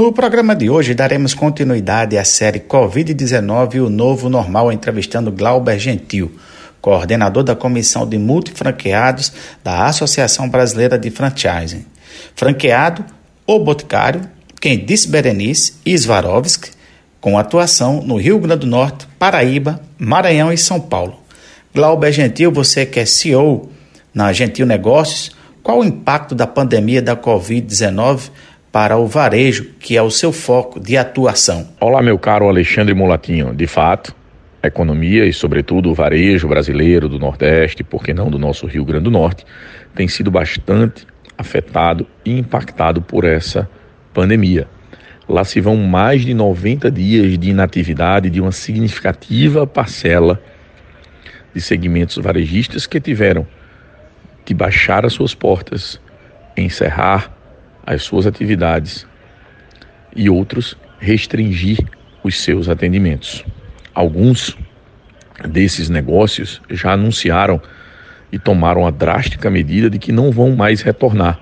No programa de hoje daremos continuidade à série Covid-19 e o Novo Normal, entrevistando Glauber Gentil, coordenador da Comissão de Multifranqueados da Associação Brasileira de Franchising. Franqueado, O Boticário, quem disse Berenice e Svarovski, com atuação no Rio Grande do Norte, Paraíba, Maranhão e São Paulo. Glauber Gentil, você que é CEO na Gentil Negócios, qual o impacto da pandemia da Covid-19 para o varejo, que é o seu foco de atuação. Olá, meu caro Alexandre Mulatinho. De fato, a economia e, sobretudo, o varejo brasileiro do Nordeste, por que não do nosso Rio Grande do Norte, tem sido bastante afetado e impactado por essa pandemia. Lá se vão mais de 90 dias de inatividade de uma significativa parcela de segmentos varejistas que tiveram de baixar as suas portas, encerrar as suas atividades e outros restringir os seus atendimentos. Alguns desses negócios já anunciaram e tomaram a drástica medida de que não vão mais retornar,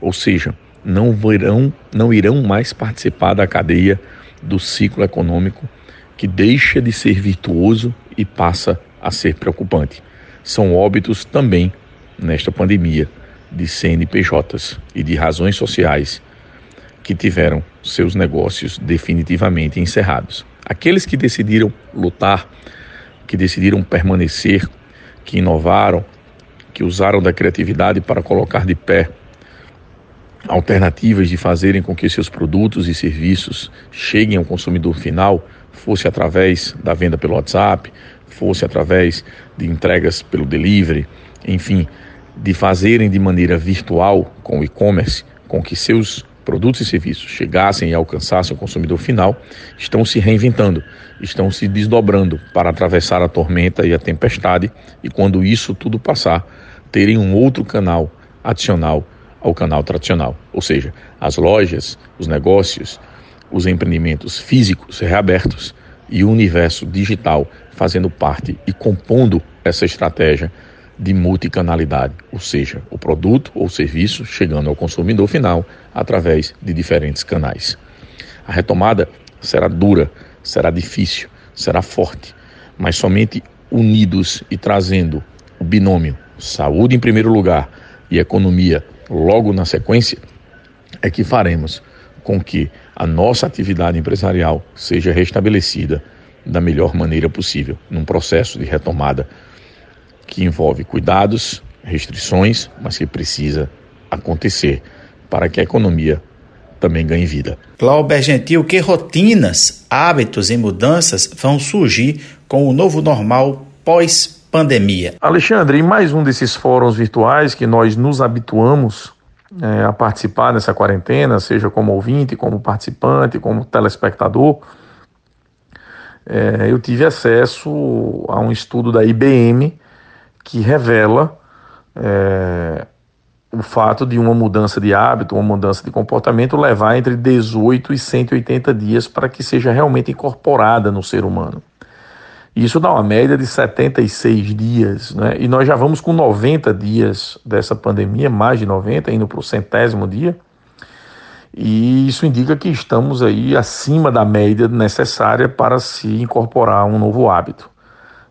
ou seja, não virão, não irão mais participar da cadeia do ciclo econômico que deixa de ser virtuoso e passa a ser preocupante. São óbitos também nesta pandemia de CNPJs e de razões sociais que tiveram seus negócios definitivamente encerrados. Aqueles que decidiram lutar, que decidiram permanecer, que inovaram, que usaram da criatividade para colocar de pé alternativas de fazerem com que seus produtos e serviços cheguem ao consumidor final, fosse através da venda pelo WhatsApp, fosse através de entregas pelo delivery, enfim, de fazerem de maneira virtual com o e-commerce, com que seus produtos e serviços chegassem e alcançassem o consumidor final, estão se reinventando, estão se desdobrando para atravessar a tormenta e a tempestade e quando isso tudo passar, terem um outro canal adicional ao canal tradicional, ou seja, as lojas, os negócios, os empreendimentos físicos reabertos e o universo digital fazendo parte e compondo essa estratégia de multicanalidade, ou seja, o produto ou serviço chegando ao consumidor final através de diferentes canais. A retomada será dura, será difícil, será forte, mas somente unidos e trazendo o binômio saúde em primeiro lugar e economia logo na sequência é que faremos com que a nossa atividade empresarial seja restabelecida da melhor maneira possível, num processo de retomada que envolve cuidados, restrições, mas que precisa acontecer para que a economia também ganhe vida. Glauber Gentil, que rotinas, hábitos e mudanças vão surgir com o novo normal pós-pandemia? Alexandre, em mais um desses fóruns virtuais que nós nos habituamos é, a participar nessa quarentena, seja como ouvinte, como participante, como telespectador, é, eu tive acesso a um estudo da IBM que revela é, o fato de uma mudança de hábito, uma mudança de comportamento levar entre 18 e 180 dias para que seja realmente incorporada no ser humano. Isso dá uma média de 76 dias, né? e nós já vamos com 90 dias dessa pandemia, mais de 90, indo para o centésimo dia, e isso indica que estamos aí acima da média necessária para se incorporar um novo hábito.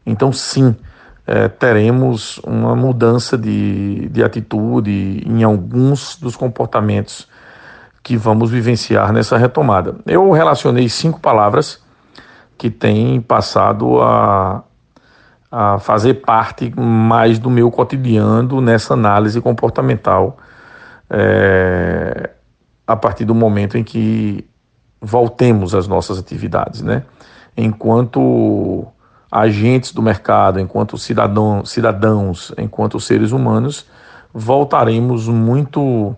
Então, sim, é, teremos uma mudança de, de atitude em alguns dos comportamentos que vamos vivenciar nessa retomada. Eu relacionei cinco palavras que têm passado a, a fazer parte mais do meu cotidiano nessa análise comportamental é, a partir do momento em que voltemos às nossas atividades, né? Enquanto agentes do mercado, enquanto cidadão, cidadãos, enquanto seres humanos, voltaremos muito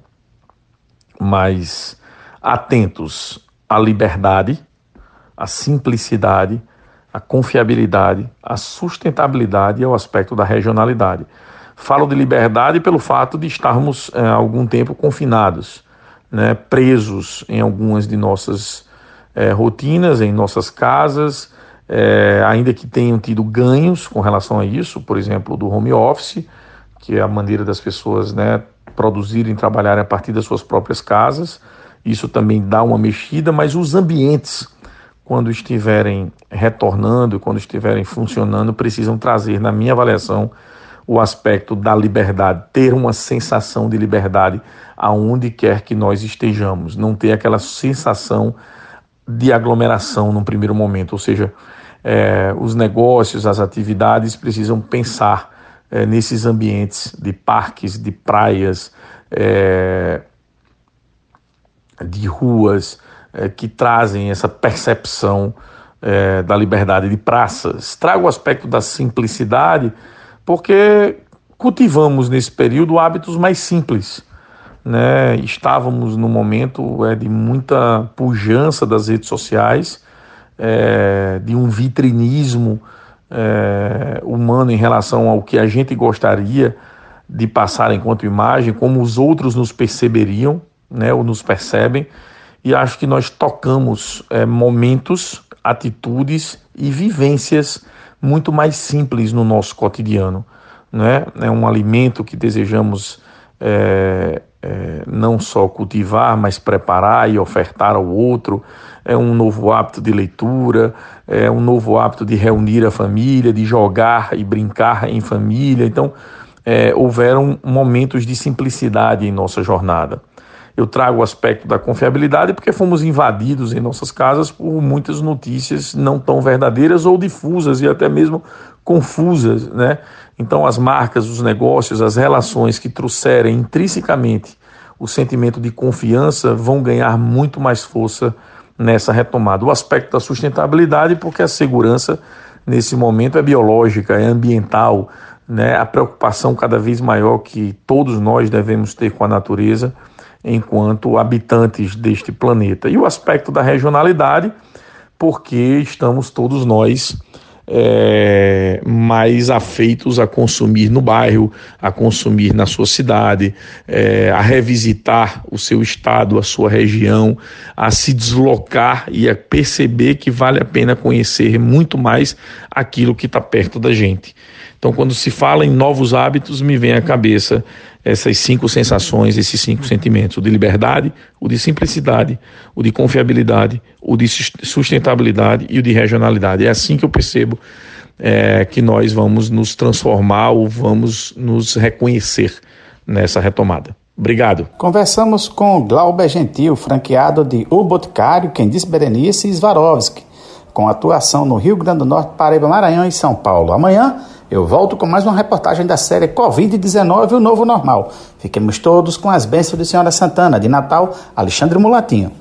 mais atentos à liberdade, à simplicidade, à confiabilidade, à sustentabilidade e ao aspecto da regionalidade. Falo de liberdade pelo fato de estarmos é, algum tempo confinados, né, presos em algumas de nossas é, rotinas, em nossas casas, é, ainda que tenham tido ganhos com relação a isso, por exemplo, do home office, que é a maneira das pessoas né, produzirem, trabalharem a partir das suas próprias casas, isso também dá uma mexida, mas os ambientes, quando estiverem retornando, quando estiverem funcionando, precisam trazer, na minha avaliação, o aspecto da liberdade, ter uma sensação de liberdade aonde quer que nós estejamos, não ter aquela sensação de aglomeração num primeiro momento, ou seja, é, os negócios, as atividades precisam pensar é, nesses ambientes de parques, de praias, é, de ruas, é, que trazem essa percepção é, da liberdade de praças. Trago o aspecto da simplicidade porque cultivamos nesse período hábitos mais simples. Né? Estávamos no momento é, de muita pujança das redes sociais, é, de um vitrinismo é, humano em relação ao que a gente gostaria de passar enquanto imagem, como os outros nos perceberiam, né, ou nos percebem, e acho que nós tocamos é, momentos, atitudes e vivências muito mais simples no nosso cotidiano. Né? É um alimento que desejamos é, é, não só cultivar, mas preparar e ofertar ao outro. É um novo hábito de leitura, é um novo hábito de reunir a família, de jogar e brincar em família. Então, é, houveram momentos de simplicidade em nossa jornada. Eu trago o aspecto da confiabilidade porque fomos invadidos em nossas casas por muitas notícias não tão verdadeiras ou difusas e até mesmo confusas, né? Então as marcas, os negócios, as relações que trouxerem intrinsecamente o sentimento de confiança vão ganhar muito mais força nessa retomada. O aspecto da sustentabilidade, porque a segurança nesse momento é biológica, é ambiental, né? A preocupação cada vez maior que todos nós devemos ter com a natureza enquanto habitantes deste planeta. E o aspecto da regionalidade, porque estamos todos nós é, mais afeitos a consumir no bairro, a consumir na sua cidade, é, a revisitar o seu estado, a sua região, a se deslocar e a perceber que vale a pena conhecer muito mais aquilo que está perto da gente. Então, quando se fala em novos hábitos, me vem à cabeça essas cinco sensações, esses cinco sentimentos: o de liberdade, o de simplicidade, o de confiabilidade, o de sustentabilidade e o de regionalidade. É assim que eu percebo é, que nós vamos nos transformar ou vamos nos reconhecer nessa retomada. Obrigado. Conversamos com Glauber Gentil, franqueado de O Boticário, quem disse Berenice Swarovski, com atuação no Rio Grande do Norte, Paraíba, Maranhão e São Paulo. Amanhã eu volto com mais uma reportagem da série Covid-19 O Novo Normal. Fiquemos todos com as bênçãos de Senhora Santana. De Natal, Alexandre Mulatinho.